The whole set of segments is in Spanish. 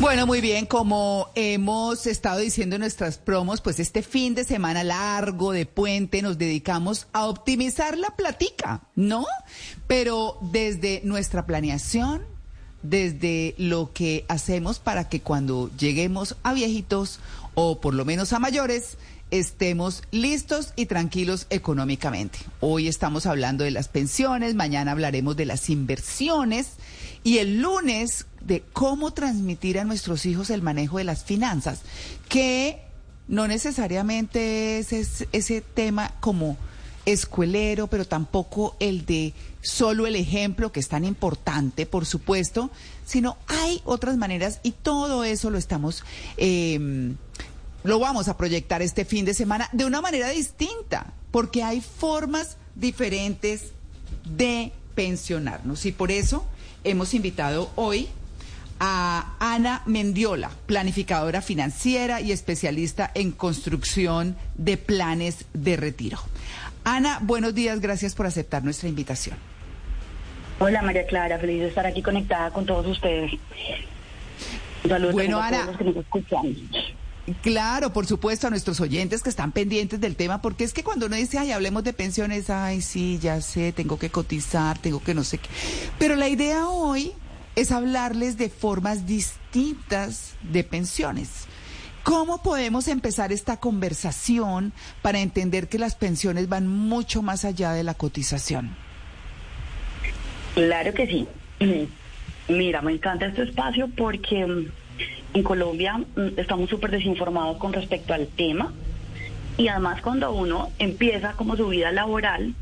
Bueno, muy bien, como hemos estado diciendo en nuestras promos, pues este fin de semana largo de puente nos dedicamos a optimizar la platica, ¿no? Pero desde nuestra planeación, desde lo que hacemos para que cuando lleguemos a viejitos o por lo menos a mayores, estemos listos y tranquilos económicamente. Hoy estamos hablando de las pensiones, mañana hablaremos de las inversiones y el lunes de cómo transmitir a nuestros hijos el manejo de las finanzas, que no necesariamente es, es ese tema como escuelero, pero tampoco el de solo el ejemplo, que es tan importante, por supuesto, sino hay otras maneras y todo eso lo estamos, eh, lo vamos a proyectar este fin de semana de una manera distinta, porque hay formas diferentes de pensionarnos y por eso hemos invitado hoy a Ana Mendiola, planificadora financiera y especialista en construcción de planes de retiro. Ana, buenos días, gracias por aceptar nuestra invitación. Hola María Clara, feliz de estar aquí conectada con todos ustedes. Saludos Bueno, a Ana. todos los que nos escuchan. Claro, por supuesto, a nuestros oyentes que están pendientes del tema, porque es que cuando uno dice, ay, hablemos de pensiones, ay, sí, ya sé, tengo que cotizar, tengo que no sé qué. Pero la idea hoy es hablarles de formas distintas de pensiones. ¿Cómo podemos empezar esta conversación para entender que las pensiones van mucho más allá de la cotización? Claro que sí. Mira, me encanta este espacio porque mm, en Colombia mm, estamos súper desinformados con respecto al tema y además cuando uno empieza como su vida laboral,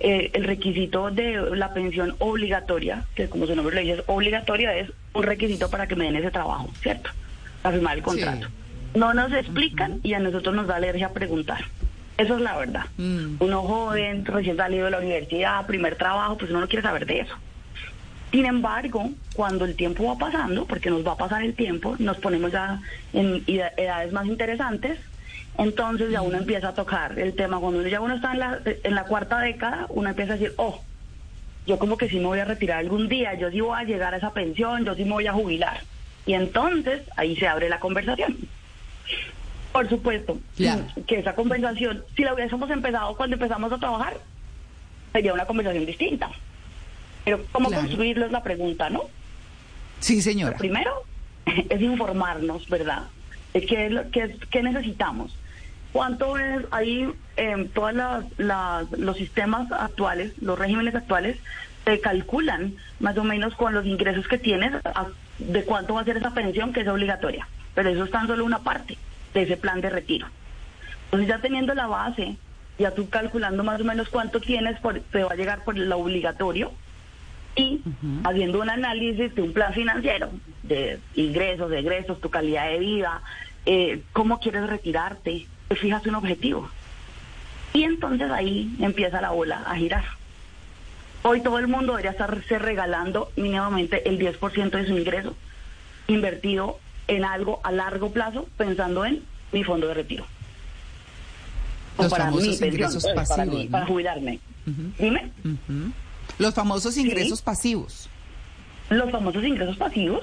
eh, el requisito de la pensión obligatoria, que como su nombre lo dice es obligatoria, es un requisito para que me den ese trabajo, ¿cierto? Para firmar el contrato. No nos explican y a nosotros nos da alergia a preguntar. Eso es la verdad. Mm. Uno joven, recién salido de la universidad, primer trabajo, pues uno no quiere saber de eso. Sin embargo, cuando el tiempo va pasando, porque nos va a pasar el tiempo, nos ponemos ya en edades más interesantes, entonces ya uno empieza a tocar el tema. Cuando ya uno está en la, en la cuarta década, uno empieza a decir, oh, yo como que sí me voy a retirar algún día, yo sí voy a llegar a esa pensión, yo sí me voy a jubilar. Y entonces ahí se abre la conversación. Por supuesto, Claro. que esa conversación, si la hubiésemos empezado cuando empezamos a trabajar, sería una conversación distinta. Pero ¿cómo Claro. construirlo es la pregunta, no? Sí, señora. Primero es informarnos, ¿verdad? De qué, es lo- qué, es- qué necesitamos. ¿Cuánto es ahí eh, todos los sistemas actuales, los regímenes actuales, te calculan más o menos con los ingresos que tienes a- de cuánto va a ser esa pensión que es obligatoria? Pero eso es tan solo una parte de ese plan de retiro. Entonces ya teniendo la base, ya tú calculando más o menos cuánto tienes, por, te va a llegar por lo obligatorio y haciendo un análisis de un plan financiero, de ingresos, de egresos, tu calidad de vida, eh, cómo quieres retirarte, te fijas un objetivo. Y entonces ahí empieza la bola a girar. Hoy todo el mundo debería estarse regalando mínimamente el 10% de su ingreso invertido en algo a largo plazo pensando en mi fondo de retiro. O para mi famosos pensión, ingresos pues, para, mí, ¿no? para jubilarme. Dime. Ujú. Los famosos ingresos pasivos. los famosos ingresos pasivos.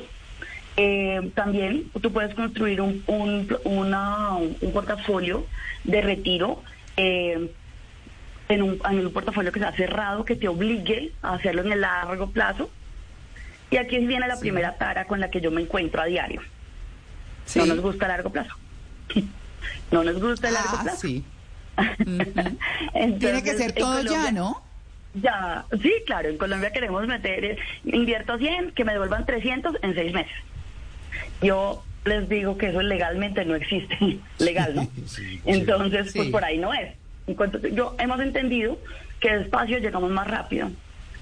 Eh, también tú puedes construir un, un, una- un portafolio de retiro eh, en, un, en un portafolio que sea cerrado, que te obligue a hacerlo en el largo plazo. Y aquí viene la primera tara con la que yo me encuentro a diario. Sí. No nos gusta a largo plazo. no nos gusta el largo Ah, plazo. sí. Entonces, Tiene que ser todo ya, ¿no? Ya, sí, claro, en Colombia queremos meter, eh, invierto 100, que me devuelvan 300 en seis meses. Yo les digo que eso legalmente no existe, legal, ¿no? Entonces, pues por ahí no es. En cuanto, yo hemos entendido que despacio llegamos más rápido,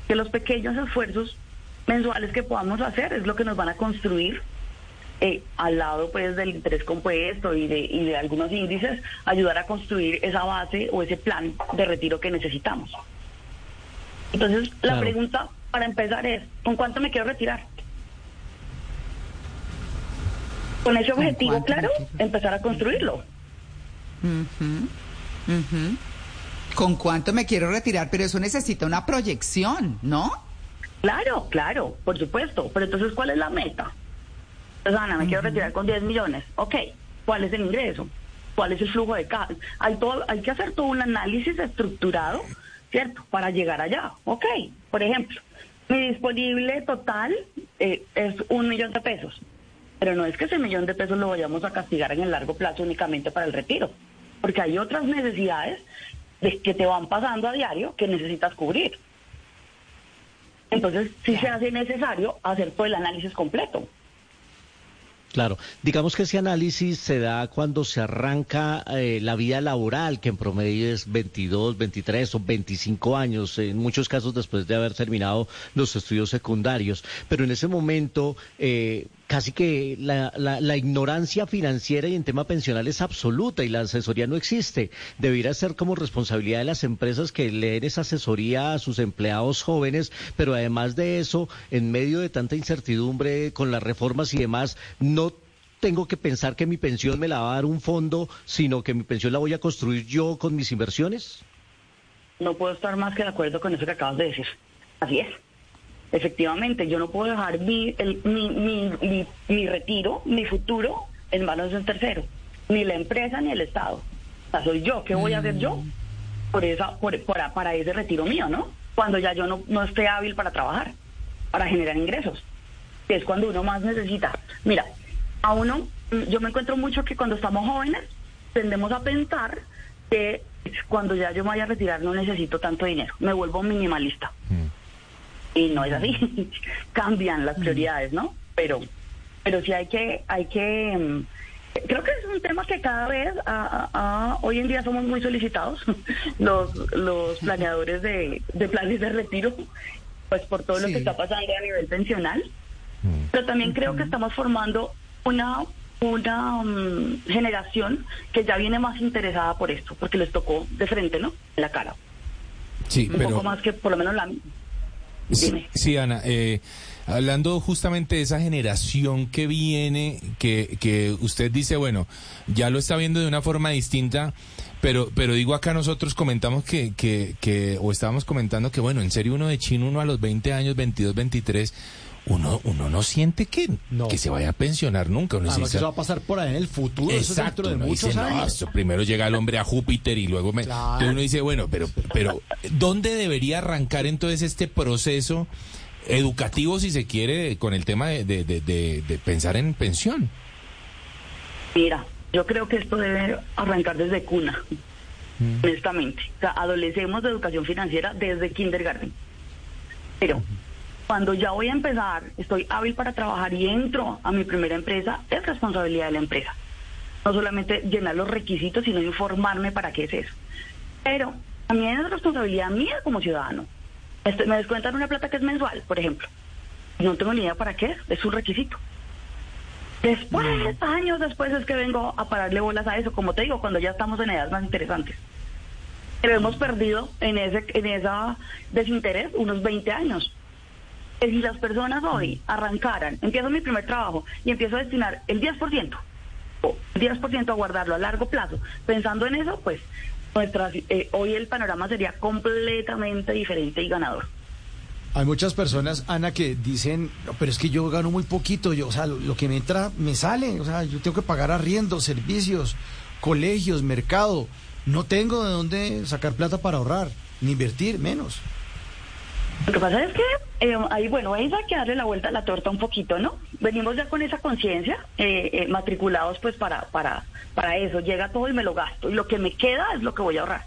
que los pequeños esfuerzos mensuales que podamos hacer es lo que nos van a construir eh, al lado pues del interés compuesto y de, y de algunos índices, ayudar a construir esa base o ese plan de retiro que necesitamos. Entonces, la pregunta para empezar es, ¿con cuánto me quiero retirar? Con ese ¿Con objetivo claro, empezar a construirlo. Ujú, ujú. ¿Con cuánto me quiero retirar? Pero eso necesita una proyección, ¿no? Claro, claro, por supuesto. Pero entonces, ¿cuál es la meta? Entonces, Ana, me quiero retirar con 10 millones. Ok, ¿cuál es el ingreso? ¿Cuál es el flujo de caja? Hay, todo, hay que hacer todo un análisis estructurado, ¿cierto? Para llegar allá. Ok, por ejemplo, mi disponible total eh, es un millón de pesos. Pero no es que ese millón de pesos lo vayamos a castigar en el largo plazo únicamente para el retiro. Porque hay otras necesidades de, que te van pasando a diario que necesitas cubrir. Entonces, sí se hace necesario hacer todo el análisis completo. Claro, digamos que ese análisis se da cuando se arranca eh, la vida laboral, que en promedio es 22, 23 o 25 años, en muchos casos después de haber terminado los estudios secundarios. Pero en ese momento, eh, casi que la, la- la ignorancia financiera y en tema pensional es absoluta y la asesoría no existe. Debería ser como responsabilidad de las empresas que le den esa asesoría a sus empleados jóvenes, pero además de eso, en medio de tanta incertidumbre con las reformas y demás, no tengo que pensar que mi pensión me la va a dar un fondo, sino que mi pensión la voy a construir yo con mis inversiones. No puedo estar más que de acuerdo con eso que acabas de decir. Así es. Efectivamente, yo no puedo dejar mi, el- mi, mi, mi, mi retiro, mi futuro, en manos de un tercero. Ni la empresa ni el Estado. O sea, soy yo. ¿Qué voy a hacer yo por esa, por, para, para ese retiro mío, no? Cuando ya yo no, no esté hábil para trabajar, para generar ingresos. Que es cuando uno más necesita. Mira, a uno, mm, yo me encuentro mucho que cuando estamos jóvenes, tendemos a pensar que cuando ya yo me vaya a retirar no necesito tanto dinero. Me vuelvo minimalista. Y no es así. Cambian las prioridades, ¿no? Pero, pero sí hay que, hay que, mm, creo que es un tema que cada vez, ah, hoy en día somos muy solicitados, los, los planeadores de, de planes de retiro, pues por todo lo que está pasando a nivel pensional. Pero también creo que estamos formando una una mm, generación que ya viene más interesada por esto, porque les tocó de frente, ¿no? En la cara. Sí, Un pero poco más que por lo menos la... sí, Ana, eh, hablando justamente de esa generación que viene, que, que usted dice, bueno, ya lo está viendo de una forma distinta, pero, pero digo acá nosotros comentamos que, que, que, o estábamos comentando que, bueno, en serio uno de chino, uno a los 20 años, 22, 23, uno, uno no siente que, No. que se vaya a pensionar nunca. Uno Además, dice, eso va a pasar por ahí en el futuro, eso es Exacto, de uno muchos dice, no, años. esto primero llega el hombre a Júpiter y luego me... Claro. Entonces uno dice, bueno, pero, pero ¿dónde debería arrancar entonces este proceso educativo, si se quiere, con el tema de, de- de- de- de pensar en pensión? Mira, yo creo que esto debe arrancar desde cuna, honestamente. O sea, adolecemos de educación financiera desde kindergarten. Pero cuando ya voy a empezar, estoy hábil para trabajar y entro a mi primera empresa, es responsabilidad de la empresa. No solamente llenar los requisitos, sino informarme para qué es eso. Pero también es responsabilidad mía como ciudadano. Este, me descuentan una plata que es mensual, por ejemplo. No tengo ni idea para qué es, es un requisito. Después, años después es que vengo a pararle bolas a eso, como te digo, cuando ya estamos en edades más interesantes. Pero hemos perdido en ese en esa desinterés unos 20 años. Si las personas hoy arrancaran, empiezo mi primer trabajo y empiezo a destinar el 10%, o el 10% a guardarlo a largo plazo, pensando en eso, pues nuestras, eh, hoy el panorama sería completamente diferente y ganador. Hay muchas personas, Ana, que dicen, "No, pero es que yo gano muy poquito, yo, o sea, lo, lo que me entra me sale, o sea, yo tengo que pagar arriendo, servicios, colegios, mercado, no tengo de dónde sacar plata para ahorrar, ni invertir, menos. Lo que pasa es que eh, ahí, bueno, hay que darle la vuelta a la torta un poquito, ¿no? Venimos ya con esa conciencia, eh, eh, matriculados pues para, para, para eso. Llega todo y me lo gasto. Y lo que me queda es lo que voy a ahorrar.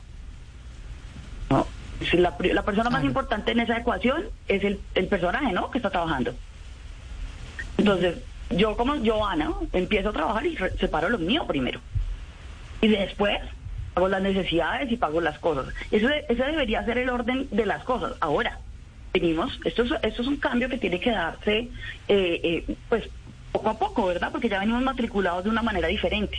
No. Si la, la persona más importante en esa ecuación es el, el personaje, ¿no? Que está trabajando. Entonces, yo como Joana, empiezo a trabajar y separo lo mío primero. Y después hago las necesidades y pago las cosas. Eso ese debería ser el orden de las cosas. Ahora, venimos, esto es, esto es un cambio que tiene que darse, eh, eh, pues, poco a poco, ¿verdad? Porque ya venimos matriculados de una manera diferente.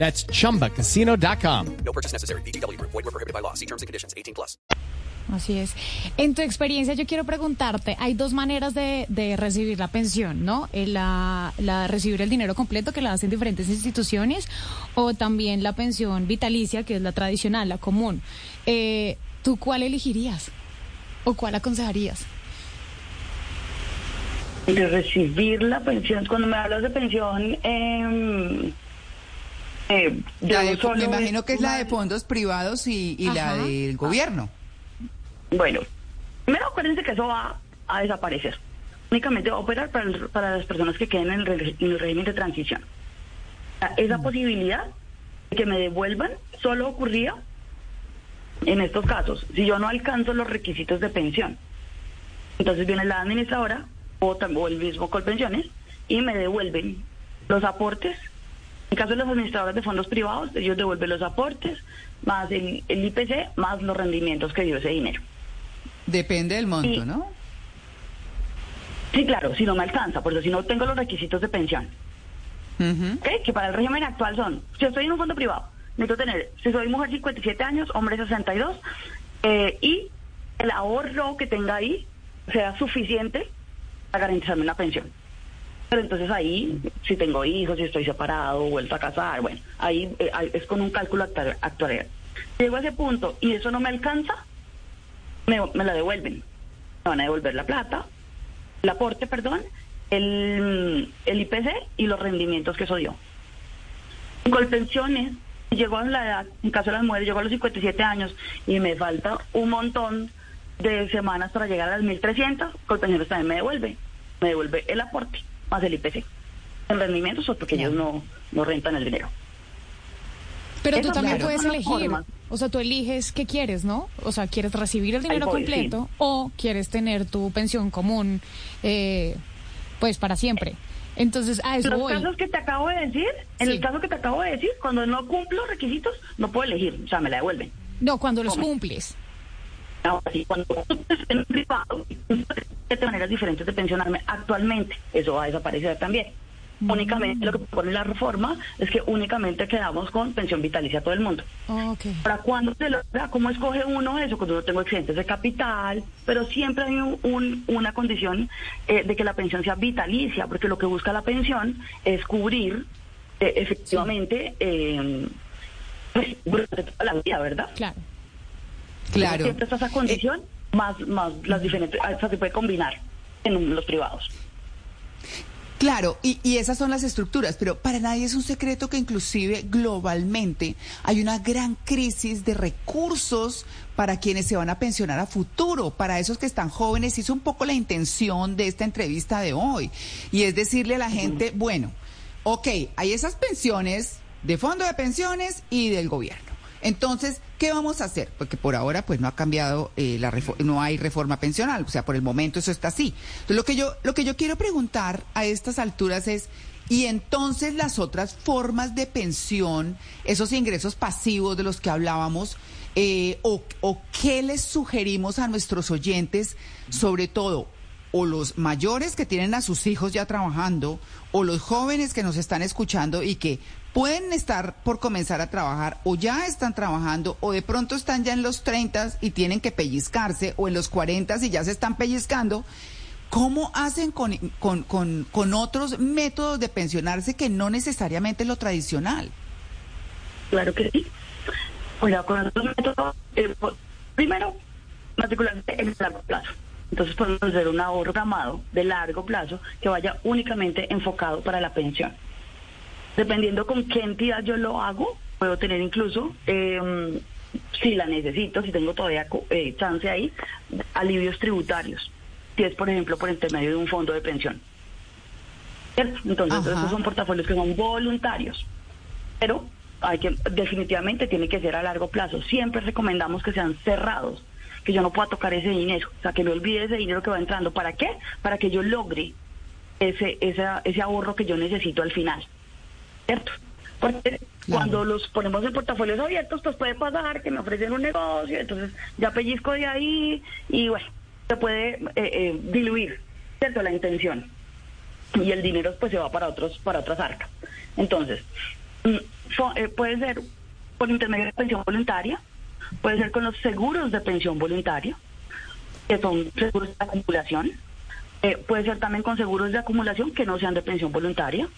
That's chumbacasino.com. No purchase necessary. VGW Group. Void were prohibited by law. See terms and conditions. 18 plus. Así es. En tu experiencia, yo quiero preguntarte, hay dos maneras de, de recibir la pensión, ¿no? Eh, La, la recibir el dinero completo que la hacen diferentes instituciones o también la pensión vitalicia, que es la tradicional, la común. Eh, ¿Tú cuál elegirías? ¿O cuál aconsejarías? De recibir la pensión, cuando me hablas de pensión, eh, eh, yo de- solo me imagino que es la de fondos privados y, y la del gobierno. Bueno, primero acuérdense que eso va a desaparecer. Únicamente va a operar para, el- para las personas que queden en el, re- en el régimen de transición. Esa posibilidad de que me devuelvan solo ocurría en estos casos, si yo no alcanzo los requisitos de pensión. Entonces viene la administradora o el mismo Colpensiones y me devuelven los aportes. En caso de los administradores de fondos privados, ellos devuelven los aportes, más el, el IPC, más los rendimientos que dio ese dinero. Depende del monto. ¿no? Sí, claro, si no me alcanza, porque si no tengo los requisitos de pensión. Que para el régimen actual son, si estoy en un fondo privado, necesito tener, si soy mujer 57 años, hombre 62, eh, y el ahorro que tenga ahí sea suficiente para garantizarme una pensión. Pero entonces ahí, si tengo hijos, si estoy separado, vuelto a casar, bueno, ahí eh, es con un cálculo actua- actuarial. Llego a ese punto y eso no me alcanza, me, la devuelven. Me van a devolver la plata, el aporte, perdón, el, el IPC y los rendimientos que eso dio. En Colpensiones, llegó a la edad, en caso de las mujeres, llegó a los 57 años y me falta un montón de semanas para llegar a las 1300, Colpensiones también me devuelve. Me devuelve el aporte más el IPC. En rendimientos, o porque ellos no, no rentan el dinero. Pero tú Eso, también claro, puedes elegir. O sea, tú eliges qué quieres, ¿no? O sea, ¿quieres recibir el dinero voy, completo sí. o quieres tener tu pensión común, eh, pues, para siempre? Entonces, a eso En los voy. casos que te acabo de decir, en Sí. el caso que te acabo de decir, cuando no cumplo requisitos, no puedo elegir, o sea, me la devuelven. No, cuando los cumples. Ahora sí, cuando en un privado, de maneras diferentes de pensionarme actualmente, eso va a desaparecer también. Únicamente lo que propone la reforma es que únicamente quedamos con pensión vitalicia a todo el mundo. Ok. ¿Para cuándo se logra? ¿Cómo escoge uno eso? Cuando no tengo excedentes de capital, pero siempre hay un- un- una condición eh, de que la pensión sea vitalicia, porque lo que busca la pensión es cubrir eh, efectivamente eh, pues, durante toda la vida, ¿verdad? Claro. Claro. Siempre está esa condición, más, más las diferentes, o sea, se puede combinar en los privados. Claro, y, y esas son las estructuras, pero para nadie es un secreto que inclusive globalmente hay una gran crisis de recursos para quienes se van a pensionar a futuro, para esos que están jóvenes, y es un poco la intención de esta entrevista de hoy, y es decirle a la gente, bueno, ok, hay esas pensiones de fondo de pensiones y del gobierno. Entonces, ¿qué vamos a hacer? Porque por ahora pues no ha cambiado eh, la no hay reforma pensional, o sea, por el momento eso está así. Entonces, lo que yo lo que yo quiero preguntar a estas alturas es y entonces las otras formas de pensión, esos ingresos pasivos de los que hablábamos, eh, o qué les sugerimos a nuestros oyentes, sobre todo o los mayores que tienen a sus hijos ya trabajando, o los jóvenes que nos están escuchando y que pueden estar por comenzar a trabajar, o ya están trabajando, o de pronto están ya en los 30 y tienen que pellizcarse, o en los 40 y ya se están pellizcando. ¿Cómo hacen con, con, con, con otros métodos de pensionarse que no necesariamente lo tradicional? Claro que sí. Oiga, con estos métodos, eh, primero, matricularse en el largo plazo. Entonces podemos hacer un ahorro programado de largo plazo que vaya únicamente enfocado para la pensión. Dependiendo con qué entidad yo lo hago, puedo tener incluso, eh, si la necesito, si tengo todavía eh, chance ahí, alivios tributarios. Si es, por ejemplo, por intermedio de un fondo de pensión. ¿cierto? Entonces, Ajá. estos son portafolios que son voluntarios, pero hay que definitivamente tiene que ser a largo plazo. Siempre recomendamos que sean cerrados, que yo no pueda tocar ese dinero, o sea, que me olvide ese dinero que va entrando. ¿Para qué? Para que yo logre ese esa- ese ahorro que yo necesito al final. ¿Cierto? Porque cuando los ponemos en portafolios abiertos, pues puede pasar que me ofrecen un negocio, entonces ya pellizco de ahí y bueno, se puede eh, eh, diluir, ¿cierto? La intención. Y el dinero pues se va para otros para otras arcas. Entonces, mm, eh, puede ser por intermedio de pensión voluntaria, puede ser con los seguros de pensión voluntaria, que son seguros de acumulación, eh, puede ser también con seguros de acumulación que no sean de pensión voluntaria.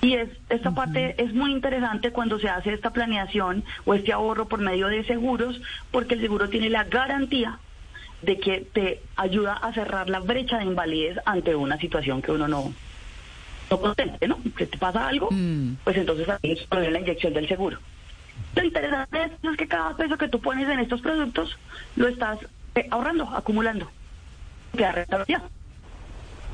Y es, esta parte es muy interesante cuando se hace esta planeación o este ahorro por medio de seguros, porque el seguro tiene la garantía de que te ayuda a cerrar la brecha de invalidez ante una situación que uno no, no contente, ¿no? Que te pasa algo, Mm. pues entonces ahí es poner la inyección del seguro. Lo interesante es que cada peso que tú pones en estos productos lo estás eh, ahorrando, acumulando.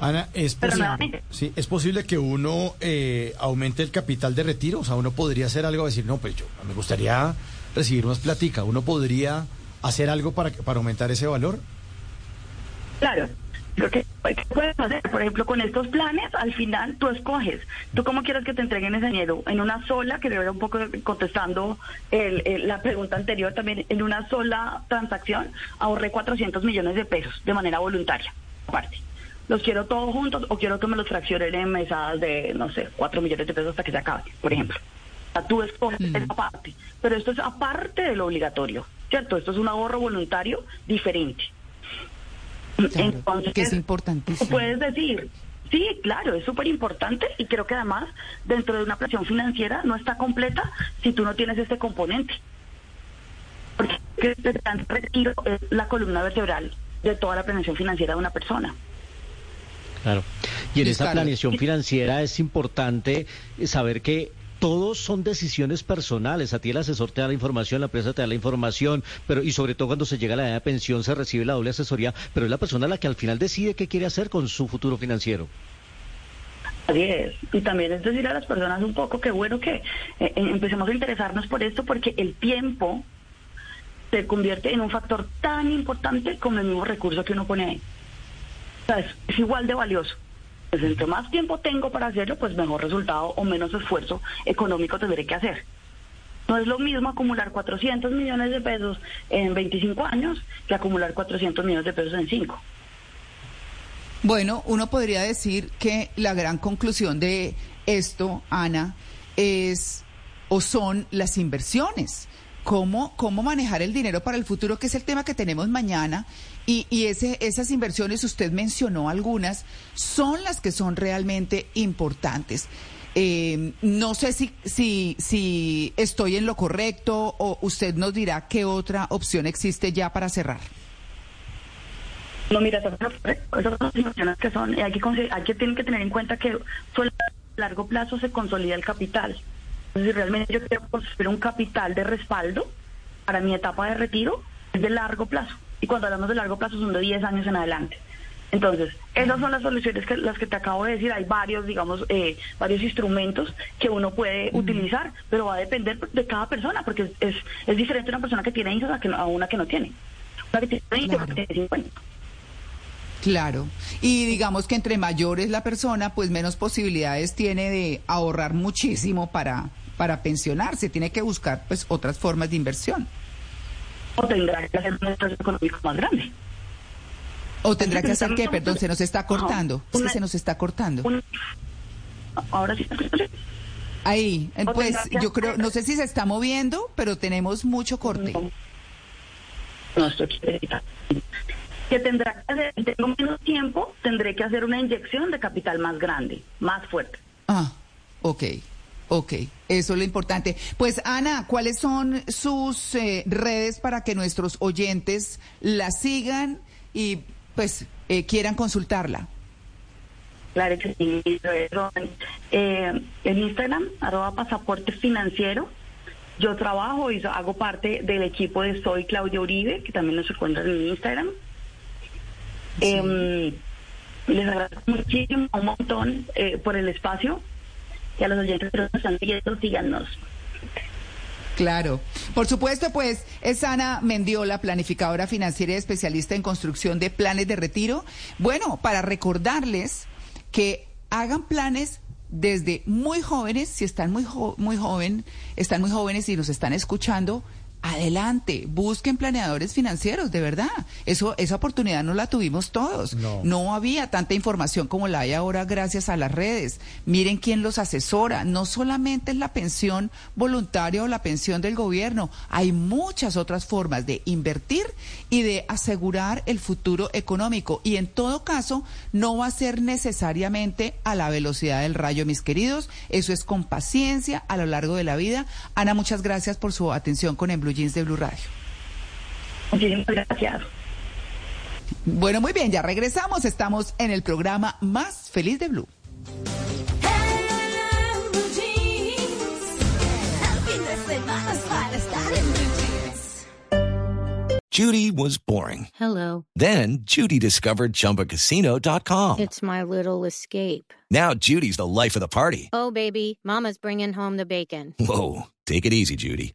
Ana, ¿es posible, sí, ¿es posible que uno eh, aumente el capital de retiro? O sea, uno podría hacer algo, decir, no, pues yo me gustaría recibir más platica. ¿Uno podría hacer algo para, para aumentar ese valor? Claro. Lo que ¿qué puedes hacer, por ejemplo, con estos planes, al final tú escoges. ¿Tú cómo quieres que te entreguen ese dinero? En una sola, que era un poco contestando el- el- la pregunta anterior también, en una sola transacción ahorré 400 millones de pesos de manera voluntaria, aparte. ¿Los quiero todos juntos o quiero que me los fraccionen en mesadas de, no sé, 4 millones de pesos hasta que se acabe, por ejemplo? O sea, tú escoges esa parte. Pero esto es aparte de lo obligatorio, ¿cierto? Esto es un ahorro voluntario diferente. Claro, que es importantísimo. Puedes decir, sí, claro, es súper importante y creo que además dentro de una presión financiera no está completa si tú no tienes este componente. Porque el plan de retiro es la columna vertebral de toda la planeación financiera de una persona. Claro. Y en esta planeación financiera es importante saber que todos son decisiones personales. A ti el asesor te da la información, la empresa te da la información, pero y sobre todo cuando se llega a la edad de pensión se recibe la doble asesoría, pero es la persona la que al final decide qué quiere hacer con su futuro financiero. Así es. Y también es decir a las personas un poco que bueno que eh, empecemos a interesarnos por esto porque el tiempo se convierte en un factor tan importante como el mismo recurso que uno pone ahí. O sea, es igual de valioso. Pues entre más tiempo tengo para hacerlo, pues mejor resultado o menos esfuerzo económico tendré que hacer. No es lo mismo acumular 400 millones de pesos en 25 años que acumular 400 millones de pesos en 5. Bueno, uno podría decir que la gran conclusión de esto, Ana, es o son las inversiones. Cómo, cómo manejar el dinero para el futuro, que es el tema que tenemos mañana. Y, y ese, esas inversiones, usted mencionó algunas, son las que son realmente importantes. Eh, no sé si, si, si estoy en lo correcto o usted nos dirá qué otra opción existe ya para cerrar. No, mira, esas inversiones que son, hay que, hay que tienen que tener en cuenta que solo a largo plazo se consolida el capital. Entonces, si realmente yo quiero construir un capital de respaldo para mi etapa de retiro, es de largo plazo. Y cuando hablamos de largo plazo son de 10 años en adelante. Entonces, esas son las soluciones que las que te acabo de decir. Hay varios, digamos, eh, varios instrumentos que uno puede utilizar, pero va a depender de cada persona, porque es, es, es diferente una persona que tiene hijos a, que a una que no tiene. Una que tiene 20, Claro. que tiene 50. Claro. Y digamos que entre mayor es la persona, pues menos posibilidades tiene de ahorrar muchísimo para, para pensionarse. Tiene que buscar pues otras formas de inversión. O tendrá que hacer un esfuerzo económico más grande. O tendrá que hacer qué, perdón, se nos está cortando. Es que se nos está cortando. Ahora sí, Ahí, eh, pues yo creo, no sé si se está moviendo, pero tenemos mucho corte. no estoy que tendrá que hacer, tengo menos tiempo, tendré que hacer una inyección de capital más grande, más fuerte. Ah, ok, ok, eso es lo importante. Pues Ana, ¿cuáles son sus eh, redes para que nuestros oyentes la sigan y pues eh, quieran consultarla? Claro que sí. eh, en Instagram, arroba pasaporte financiero. Yo trabajo y hago parte del equipo de Soy Claudia Uribe, que también nos encuentran en Instagram. Em, Les agradezco muchísimo, un montón eh, por el espacio y a los oyentes que están síganos. Claro. Por supuesto, pues es Ana Mendiola, planificadora financiera y especialista en construcción de planes de retiro. Bueno, para recordarles que hagan planes desde muy jóvenes, si están muy muy joven, están muy jóvenes y nos están escuchando, adelante, busquen planeadores financieros, de verdad. Eso, esa oportunidad no la tuvimos todos. No. había tanta información como la hay ahora gracias a las redes. Miren quién los asesora. No solamente es la pensión voluntaria o la pensión del gobierno. Hay muchas otras formas de invertir y de asegurar el futuro económico. Y en todo caso, no va a ser necesariamente a la velocidad del rayo, mis queridos. Eso es con paciencia a lo largo de la vida. Ana, muchas gracias por su atención con el Blue Jeans de Blue Radio. Muchísimas gracias. Bueno, muy bien, ya regresamos. Estamos en el programa más feliz de Blue. Judy was boring. Hello. Then Judy discovered chumbacasino.com. It's my little escape. Now Judy's the life of the party. Oh, baby, Mama's bringing home the bacon. Whoa. Take it easy, Judy.